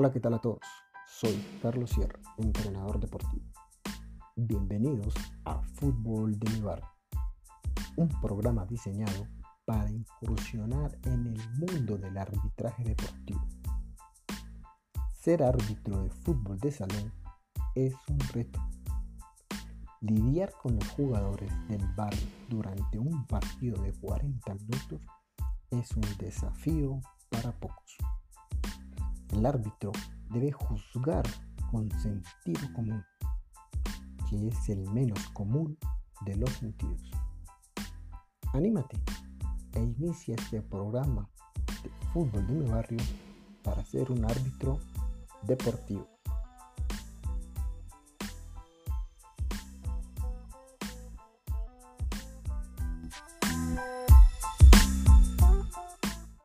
Hola, ¿qué tal a todos? Soy Carlos Sierra, entrenador deportivo. Bienvenidos a Fútbol de mi Barrio, un programa diseñado para incursionar en el mundo del arbitraje deportivo. Ser árbitro de fútbol de salón es un reto. Lidiar con los jugadores del barrio durante un partido de 40 minutos es un desafío para pocos. El árbitro debe juzgar con sentido común, que es el menos común de los sentidos. Anímate e inicia este programa de fútbol de mi barrio para ser un árbitro deportivo.